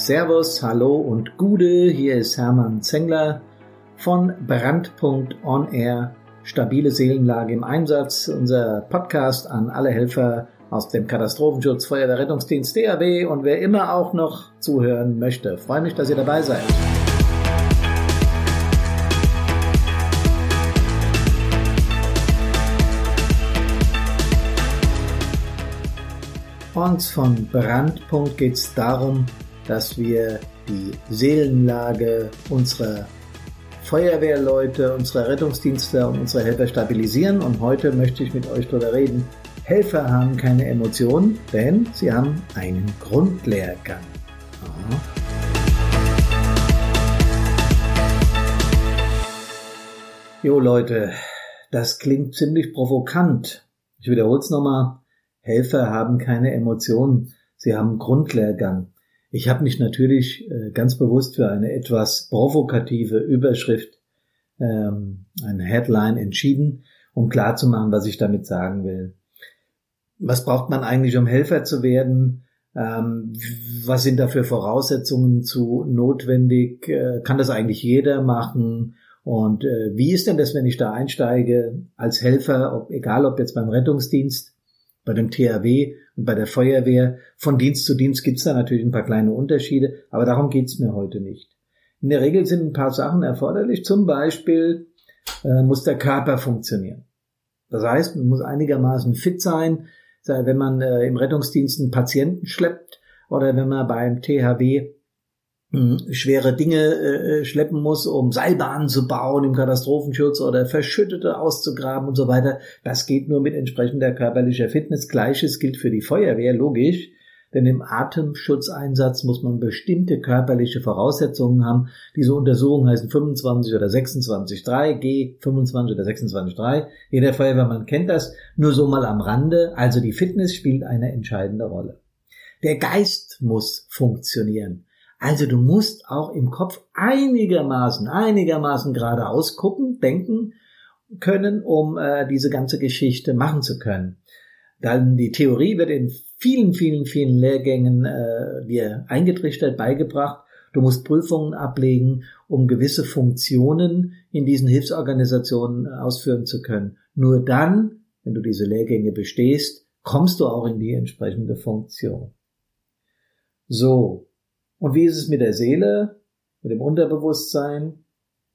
Servus, Hallo und Gude, hier ist Hermann Zengler von Brandpunkt On Air, stabile Seelenlage im Einsatz, unser Podcast an alle Helfer aus dem Katastrophenschutz, Feuerwehr, Rettungsdienst, DAW und wer immer auch noch zuhören möchte. freue mich, dass ihr dabei seid. Uns von Brandpunkt geht es darum, dass wir die Seelenlage unserer Feuerwehrleute, unserer Rettungsdienste und unserer Helfer stabilisieren. Und heute möchte ich mit euch darüber reden. Helfer haben keine Emotionen, denn sie haben einen Grundlehrgang. Aha. Jo Leute, das klingt ziemlich provokant. Ich wiederhole es nochmal. Helfer haben keine Emotionen, sie haben Grundlehrgang. Ich habe mich natürlich äh, ganz bewusst für eine etwas provokative Überschrift, ähm, eine Headline entschieden, um klarzumachen, was ich damit sagen will. Was braucht man eigentlich, um Helfer zu werden? Ähm, was sind da für Voraussetzungen zu notwendig? Äh, kann das eigentlich jeder machen? Und äh, wie ist denn das, wenn ich da einsteige als Helfer, egal ob jetzt beim Rettungsdienst bei dem THW bei der Feuerwehr. Von Dienst zu Dienst gibt es da natürlich ein paar kleine Unterschiede, aber darum geht es mir heute nicht. In der Regel sind ein paar Sachen erforderlich. Zum Beispiel äh, muss der Körper funktionieren. Das heißt, man muss einigermaßen fit sein, wenn man äh, im Rettungsdienst einen Patienten schleppt oder wenn man beim THW schwere Dinge äh, schleppen muss, um Seilbahnen zu bauen im Katastrophenschutz oder Verschüttete auszugraben und so weiter. Das geht nur mit entsprechender körperlicher Fitness. Gleiches gilt für die Feuerwehr, logisch. Denn im Atemschutzeinsatz muss man bestimmte körperliche Voraussetzungen haben. Diese Untersuchungen heißen 25 oder 26.3, G 25 oder 26.3. Jeder Feuerwehrmann kennt das. Nur so mal am Rande. Also die Fitness spielt eine entscheidende Rolle. Der Geist muss funktionieren. Also du musst auch im Kopf einigermaßen, einigermaßen geradeaus gucken, denken können, um äh, diese ganze Geschichte machen zu können. Dann die Theorie wird in vielen, vielen, vielen Lehrgängen äh, dir eingetrichtert, beigebracht. Du musst Prüfungen ablegen, um gewisse Funktionen in diesen Hilfsorganisationen ausführen zu können. Nur dann, wenn du diese Lehrgänge bestehst, kommst du auch in die entsprechende Funktion. So, und wie ist es mit der Seele, mit dem Unterbewusstsein?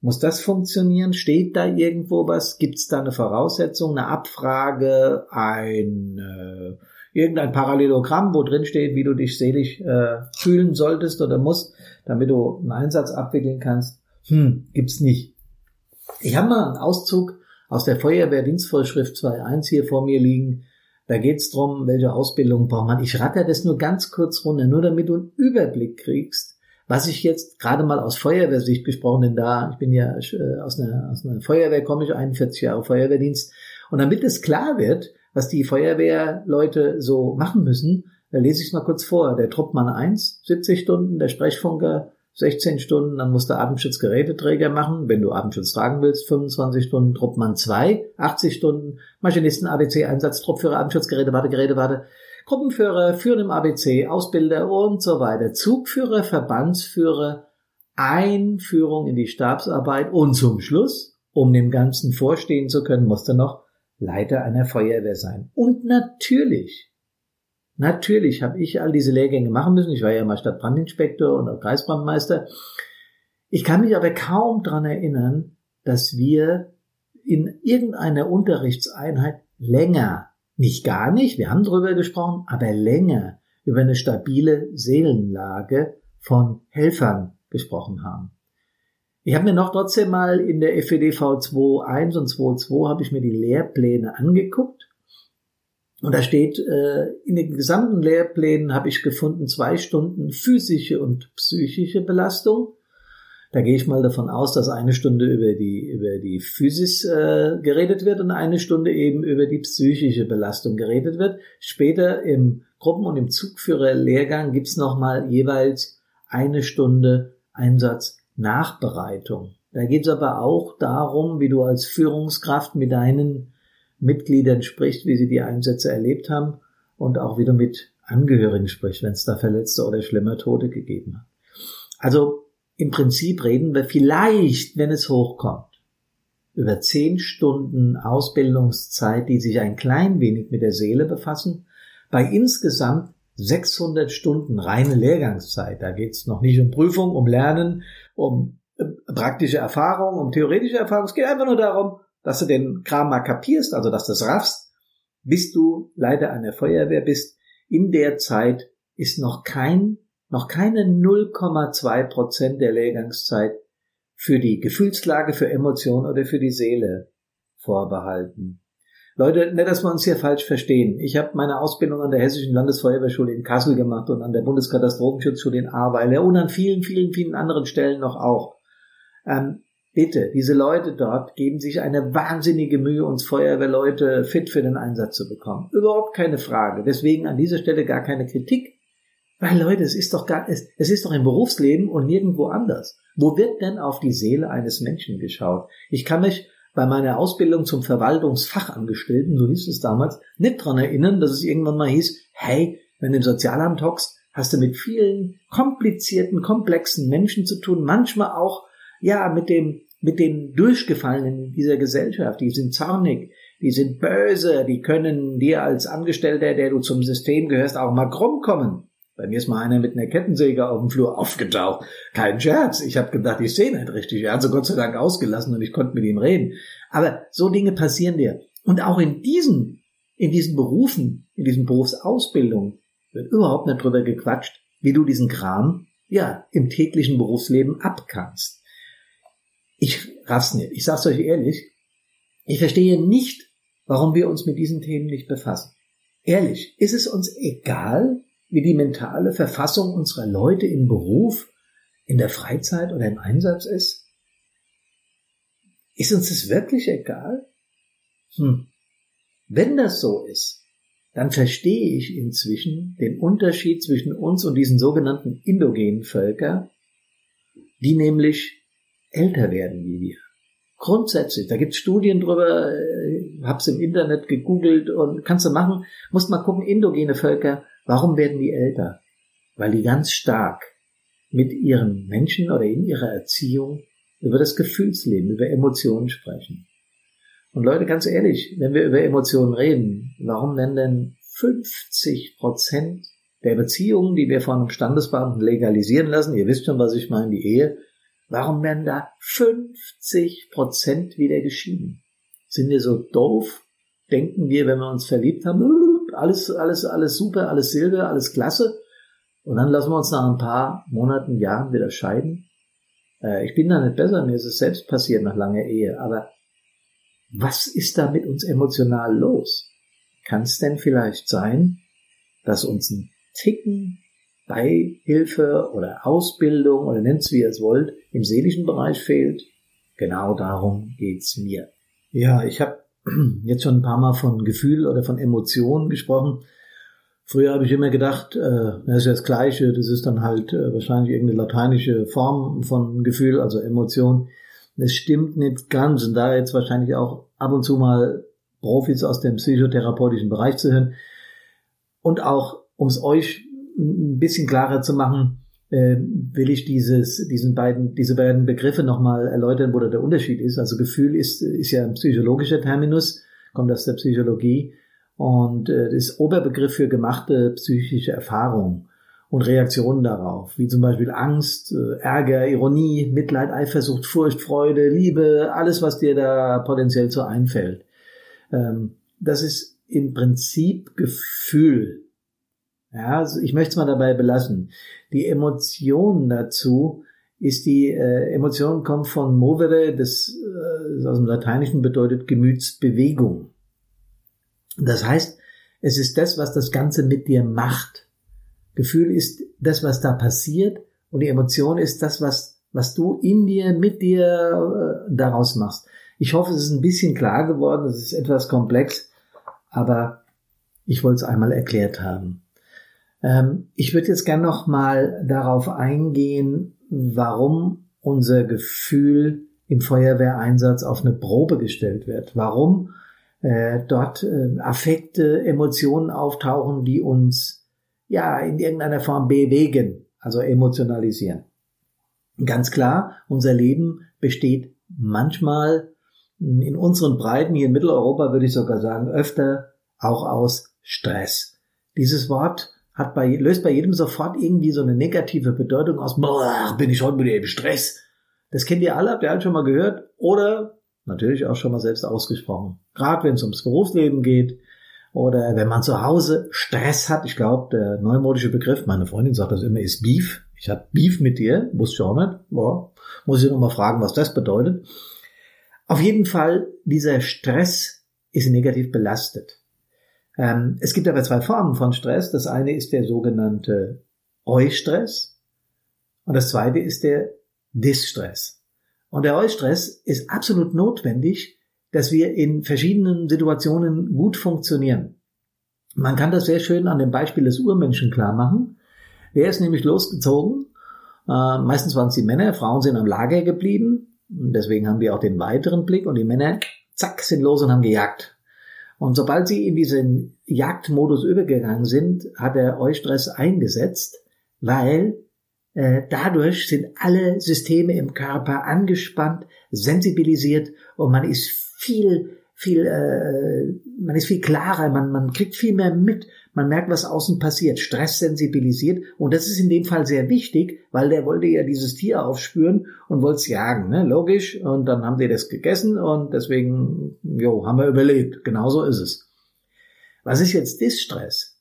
Muss das funktionieren? Steht da irgendwo was? Gibt es da eine Voraussetzung, eine Abfrage, ein äh, irgendein Parallelogramm, wo drin steht, wie du dich selig äh, fühlen solltest oder musst, damit du einen Einsatz abwickeln kannst? Hm, gibt's nicht. Ich habe mal einen Auszug aus der Feuerwehrdienstvorschrift 2.1 hier vor mir liegen. Da geht's drum, welche Ausbildung braucht man. Ich ratter das nur ganz kurz runter, nur damit du einen Überblick kriegst, was ich jetzt gerade mal aus Feuerwehrsicht gesprochen, denn da, ich bin ja äh, aus einer, aus einer Feuerwehr, komme ich 41 Jahre Feuerwehrdienst. Und damit es klar wird, was die Feuerwehrleute so machen müssen, da lese ich es mal kurz vor. Der Truppmann 1, 70 Stunden, der Sprechfunker 16 Stunden, dann musst du Atemschutzgeräteträger machen, wenn du Atemschutz tragen willst, 25 Stunden, Truppmann 2, 80 Stunden, Maschinisten, ABC, Einsatz, Truppführer, Atemschutzgeräte, Warte, Geräte, Warte, Gruppenführer, Führen im ABC, Ausbilder und so weiter, Zugführer, Verbandsführer, Einführung in die Stabsarbeit. Und zum Schluss, um dem Ganzen vorstehen zu können, musst du noch Leiter einer Feuerwehr sein. Und natürlich Natürlich habe ich all diese Lehrgänge machen müssen. Ich war ja mal Stadtbrandinspektor und auch Kreisbrandmeister. Ich kann mich aber kaum dran erinnern, dass wir in irgendeiner Unterrichtseinheit länger, nicht gar nicht, wir haben drüber gesprochen, aber länger über eine stabile Seelenlage von Helfern gesprochen haben. Ich habe mir noch trotzdem mal in der FEDV 2.1 und 2.2 habe ich mir die Lehrpläne angeguckt und da steht, äh, in den gesamten Lehrplänen habe ich gefunden zwei Stunden physische und psychische Belastung. Da gehe ich mal davon aus, dass eine Stunde über die, über die Physis äh, geredet wird und eine Stunde eben über die psychische Belastung geredet wird. Später im Gruppen- und im Zugführerlehrgang gibt's nochmal jeweils eine Stunde Einsatz Nachbereitung. Da geht's aber auch darum, wie du als Führungskraft mit deinen Mitgliedern spricht, wie sie die Einsätze erlebt haben und auch wieder mit Angehörigen spricht, wenn es da Verletzte oder schlimmer Tote gegeben hat. Also im Prinzip reden wir vielleicht, wenn es hochkommt, über zehn Stunden Ausbildungszeit, die sich ein klein wenig mit der Seele befassen, bei insgesamt 600 Stunden reine Lehrgangszeit. Da geht es noch nicht um Prüfung, um Lernen, um äh, praktische Erfahrung, um theoretische Erfahrung. Es geht einfach nur darum, dass du den Kram mal kapierst, also dass du es raffst, bis du Leiter einer Feuerwehr bist. In der Zeit ist noch kein, noch keine 0,2 Prozent der Lehrgangszeit für die Gefühlslage, für Emotionen oder für die Seele vorbehalten. Leute, nicht, dass wir uns hier falsch verstehen. Ich habe meine Ausbildung an der Hessischen Landesfeuerwehrschule in Kassel gemacht und an der Bundeskatastrophenschutzschule in Ahrweiler und an vielen, vielen, vielen anderen Stellen noch auch. Ähm, bitte, diese Leute dort geben sich eine wahnsinnige Mühe, uns Feuerwehrleute fit für den Einsatz zu bekommen. Überhaupt keine Frage. Deswegen an dieser Stelle gar keine Kritik. Weil Leute, es ist doch gar, es, es ist doch im Berufsleben und nirgendwo anders. Wo wird denn auf die Seele eines Menschen geschaut? Ich kann mich bei meiner Ausbildung zum Verwaltungsfachangestellten, so hieß es damals, nicht dran erinnern, dass es irgendwann mal hieß, hey, wenn du im Sozialamt hockst, hast du mit vielen komplizierten, komplexen Menschen zu tun, manchmal auch, ja, mit dem, mit den Durchgefallenen dieser Gesellschaft, die sind zornig, die sind böse, die können dir als Angestellter, der du zum System gehörst, auch mal krumm kommen. Bei mir ist mal einer mit einer Kettensäge auf dem Flur aufgetaucht. Kein Scherz. Ich habe gedacht, ich sehe nicht richtig. Er hat so Gott sei Dank ausgelassen und ich konnte mit ihm reden. Aber so Dinge passieren dir. Und auch in diesen, in diesen Berufen, in diesen Berufsausbildungen wird überhaupt nicht drüber gequatscht, wie du diesen Kram, ja, im täglichen Berufsleben abkannst. Ich raff's nicht. Ich sag's euch ehrlich. Ich verstehe nicht, warum wir uns mit diesen Themen nicht befassen. Ehrlich, ist es uns egal, wie die mentale Verfassung unserer Leute im Beruf, in der Freizeit oder im Einsatz ist? Ist uns das wirklich egal? Hm. Wenn das so ist, dann verstehe ich inzwischen den Unterschied zwischen uns und diesen sogenannten indogenen Völker, die nämlich älter werden wie wir. Grundsätzlich, da gibt's Studien drüber, äh, hab's im Internet gegoogelt und kannst du machen, musst mal gucken, indogene Völker Warum werden die älter? Weil die ganz stark mit ihren Menschen oder in ihrer Erziehung über das Gefühlsleben, über Emotionen sprechen. Und Leute, ganz ehrlich, wenn wir über Emotionen reden, warum nennen denn 50 Prozent der Beziehungen, die wir von einem Standesbeamten legalisieren lassen, ihr wisst schon, was ich meine, die Ehe, warum werden da 50 Prozent wieder geschieden? Sind wir so doof? Denken wir, wenn wir uns verliebt haben, alles, alles, alles super, alles Silber, alles klasse. Und dann lassen wir uns nach ein paar Monaten, Jahren wieder scheiden. Äh, ich bin da nicht besser, mir ist es selbst passiert nach langer Ehe. Aber was ist da mit uns emotional los? Kann es denn vielleicht sein, dass uns ein Ticken Beihilfe oder Ausbildung oder nennt's wie ihr es wollt, im seelischen Bereich fehlt? Genau darum geht's mir. Ja, ich habe jetzt schon ein paar Mal von Gefühl oder von Emotionen gesprochen. Früher habe ich immer gedacht, äh, das ist ja das Gleiche, das ist dann halt äh, wahrscheinlich irgendeine lateinische Form von Gefühl, also Emotion. Das stimmt nicht ganz und da jetzt wahrscheinlich auch ab und zu mal Profis aus dem psychotherapeutischen Bereich zu hören. Und auch, um es euch ein bisschen klarer zu machen, äh, will ich dieses, diesen beiden, diese beiden Begriffe nochmal erläutern, wo da der Unterschied ist. Also Gefühl ist, ist ja ein psychologischer Terminus, kommt aus der Psychologie und äh, ist Oberbegriff für gemachte psychische Erfahrungen und Reaktionen darauf, wie zum Beispiel Angst, äh, Ärger, Ironie, Mitleid, Eifersucht, Furcht, Freude, Liebe, alles, was dir da potenziell so einfällt. Ähm, das ist im Prinzip Gefühl. Ja, also ich möchte es mal dabei belassen. Die Emotion dazu ist die äh, Emotion kommt von movere, das äh, aus dem Lateinischen bedeutet Gemütsbewegung. Das heißt, es ist das, was das Ganze mit dir macht. Gefühl ist das, was da passiert, und die Emotion ist das, was was du in dir, mit dir äh, daraus machst. Ich hoffe, es ist ein bisschen klar geworden. Es ist etwas komplex, aber ich wollte es einmal erklärt haben. Ähm, ich würde jetzt gern noch mal darauf eingehen, warum unser Gefühl im Feuerwehreinsatz auf eine Probe gestellt wird. Warum äh, dort äh, Affekte, Emotionen auftauchen, die uns ja in irgendeiner Form bewegen, also emotionalisieren. Ganz klar, unser Leben besteht manchmal in unseren Breiten hier in Mitteleuropa würde ich sogar sagen, öfter auch aus Stress. Dieses Wort hat bei, löst bei jedem sofort irgendwie so eine negative Bedeutung aus, boah, bin ich heute mit dem Stress. Das kennt ihr alle, habt ihr alle schon mal gehört oder natürlich auch schon mal selbst ausgesprochen. Gerade wenn es ums Berufsleben geht oder wenn man zu Hause Stress hat. Ich glaube, der neumodische Begriff, meine Freundin sagt das immer, ist Beef. Ich habe Beef mit dir, wusste ich auch nicht. Boah, muss ich noch mal fragen, was das bedeutet. Auf jeden Fall, dieser Stress ist negativ belastet. Ähm, es gibt aber zwei Formen von Stress. Das eine ist der sogenannte Eustress und das zweite ist der Distress. Und der Eustress ist absolut notwendig, dass wir in verschiedenen Situationen gut funktionieren. Man kann das sehr schön an dem Beispiel des Urmenschen klar machen. Der ist nämlich losgezogen. Äh, meistens waren es die Männer, Frauen sind am Lager geblieben. Deswegen haben wir auch den weiteren Blick und die Männer, zack, sind los und haben gejagt. Und sobald sie in diesen Jagdmodus übergegangen sind, hat der Eustress eingesetzt, weil äh, dadurch sind alle Systeme im Körper angespannt, sensibilisiert und man ist viel viel, äh, man ist viel klarer, man, man kriegt viel mehr mit, man merkt, was außen passiert, Stress sensibilisiert und das ist in dem Fall sehr wichtig, weil der wollte ja dieses Tier aufspüren und wollte es jagen, ne? logisch, und dann haben die das gegessen und deswegen, jo, haben wir überlebt, genauso ist es. Was ist jetzt Distress?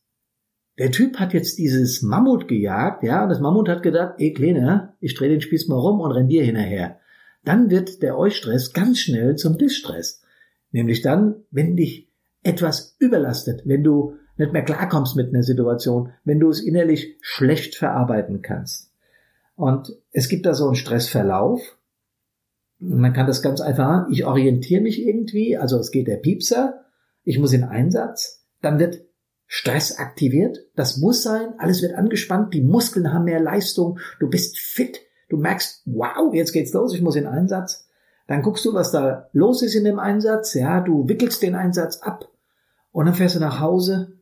Der Typ hat jetzt dieses Mammut gejagt, ja, und das Mammut hat gedacht, ey Kleine, ich drehe den Spieß mal rum und renn dir hinterher. Dann wird der Eustress ganz schnell zum Distress. Nämlich dann, wenn dich etwas überlastet, wenn du nicht mehr klarkommst mit einer Situation, wenn du es innerlich schlecht verarbeiten kannst. Und es gibt da so einen Stressverlauf. Man kann das ganz einfach, ich orientiere mich irgendwie, also es geht der Piepser, ich muss in Einsatz, dann wird Stress aktiviert, das muss sein, alles wird angespannt, die Muskeln haben mehr Leistung, du bist fit, du merkst, wow, jetzt geht's los, ich muss in Einsatz. Dann guckst du, was da los ist in dem Einsatz. Ja, du wickelst den Einsatz ab und dann fährst du nach Hause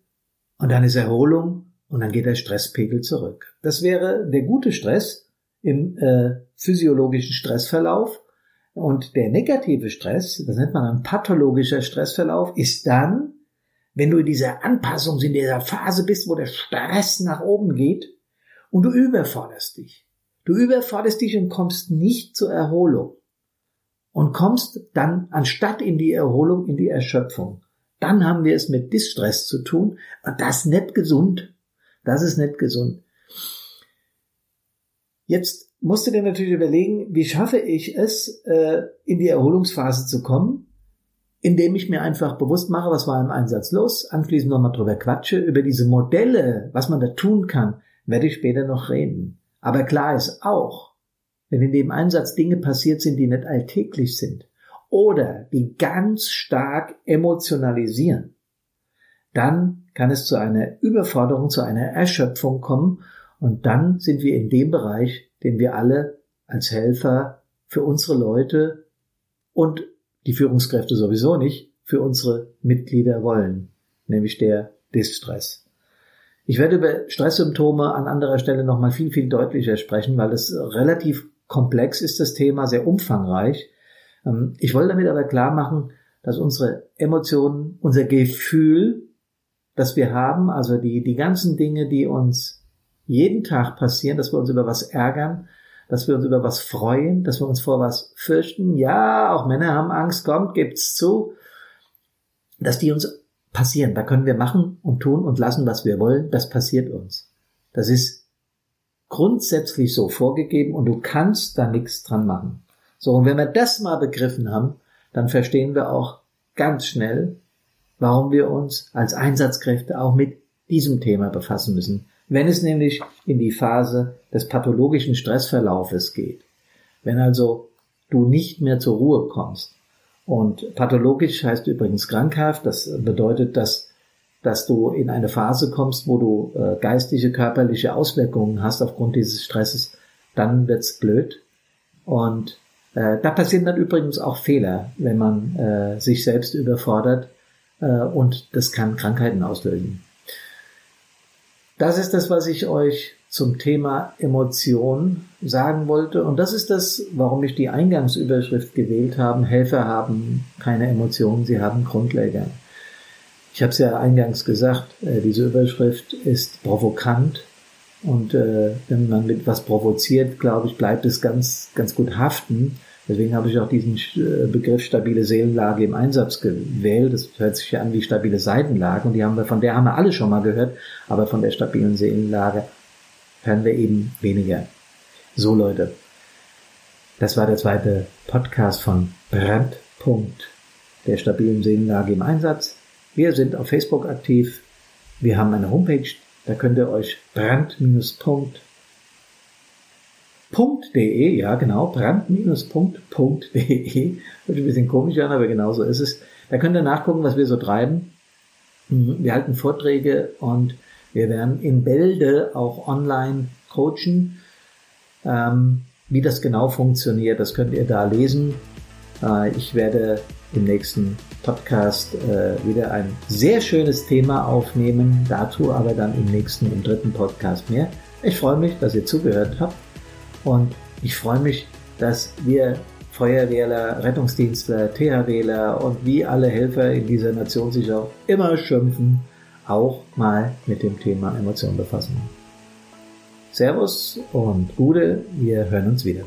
und dann ist Erholung und dann geht der Stresspegel zurück. Das wäre der gute Stress im äh, physiologischen Stressverlauf. Und der negative Stress, das nennt man ein pathologischer Stressverlauf, ist dann, wenn du in dieser Anpassung, in dieser Phase bist, wo der Stress nach oben geht und du überforderst dich. Du überforderst dich und kommst nicht zur Erholung und kommst dann anstatt in die Erholung in die Erschöpfung. Dann haben wir es mit Distress zu tun das ist nicht gesund. Das ist nicht gesund. Jetzt musst du dir natürlich überlegen, wie schaffe ich es, äh, in die Erholungsphase zu kommen, indem ich mir einfach bewusst mache, was war im Einsatz los, anschließend nochmal drüber quatsche, über diese Modelle, was man da tun kann, werde ich später noch reden. Aber klar ist auch, wenn in dem Einsatz Dinge passiert sind, die nicht alltäglich sind oder die ganz stark emotionalisieren, dann kann es zu einer Überforderung, zu einer Erschöpfung kommen und dann sind wir in dem Bereich, den wir alle als Helfer für unsere Leute und die Führungskräfte sowieso nicht, für unsere Mitglieder wollen, nämlich der Distress. Ich werde über Stresssymptome an anderer Stelle nochmal viel, viel deutlicher sprechen, weil es relativ komplex ist das Thema, sehr umfangreich. Ähm, ich wollte damit aber klar machen, dass unsere Emotionen, unser Gefühl, das wir haben, also die, die ganzen Dinge, die uns jeden Tag passieren, dass wir uns über was ärgern, dass wir uns über was freuen, dass wir uns vor was fürchten. Ja, auch Männer haben Angst, kommt, gibt's zu, dass die uns passieren. Da können wir machen und tun und lassen, was wir wollen. Das passiert uns. Das ist grundsätzlich so vorgegeben und du kannst da nichts dran machen. So, und wenn wir das mal begriffen haben, dann verstehen wir auch ganz schnell, warum wir uns als Einsatzkräfte auch mit diesem Thema befassen müssen. Wenn es nämlich in die Phase des pathologischen Stressverlaufes geht. Wenn also du nicht mehr zur Ruhe kommst. Und pathologisch heißt übrigens krankhaft. Das bedeutet, dass dass du in eine Phase kommst, wo du äh, geistige, körperliche Auswirkungen hast aufgrund dieses Stresses, dann wird's blöd. Und äh, da passieren dann übrigens auch Fehler, wenn man äh, sich selbst überfordert äh, und das kann Krankheiten auslösen. Das ist das, was ich euch zum Thema Emotion sagen wollte. Und das ist das, warum ich die Eingangsüberschrift gewählt habe. Helfer haben keine Emotionen, sie haben Grundleger. Ich habe es ja eingangs gesagt, äh, diese Überschrift ist provokant. Und äh, wenn man mit was provoziert, glaube ich, bleibt es ganz, ganz gut haften. Deswegen habe ich auch diesen äh, Begriff stabile Seelenlage im Einsatz gewählt. Das hört sich ja an wie stabile Seitenlage und die haben wir, von der haben wir alle schon mal gehört, aber von der stabilen Seelenlage hören wir eben weniger. So Leute, das war der zweite Podcast von Brandpunkt der stabilen Seelenlage im Einsatz. Wir sind auf Facebook aktiv. Wir haben eine Homepage, da könnt ihr euch brand-punkt .de, ja genau, brand-punkt.de. Hört ein bisschen komisch an, aber genau so ist es. Da könnt ihr nachgucken, was wir so treiben. Mhm, wir halten Vorträge und wir werden in Bälde auch online coachen. Ähm, wie das genau funktioniert, das könnt ihr da lesen. Äh, ich werde im nächsten Podcast äh, wieder ein sehr schönes Thema aufnehmen, dazu aber dann im nächsten, im dritten Podcast mehr. Ich freue mich, dass ihr zugehört habt und ich freue mich, dass wir Feuerwehrler, Rettungsdienstler, THWler und wie alle Helfer in dieser Nation sich auch immer schimpfen, auch mal mit dem Thema Emotionen befassen. Servus und Gude, wir hören uns wieder.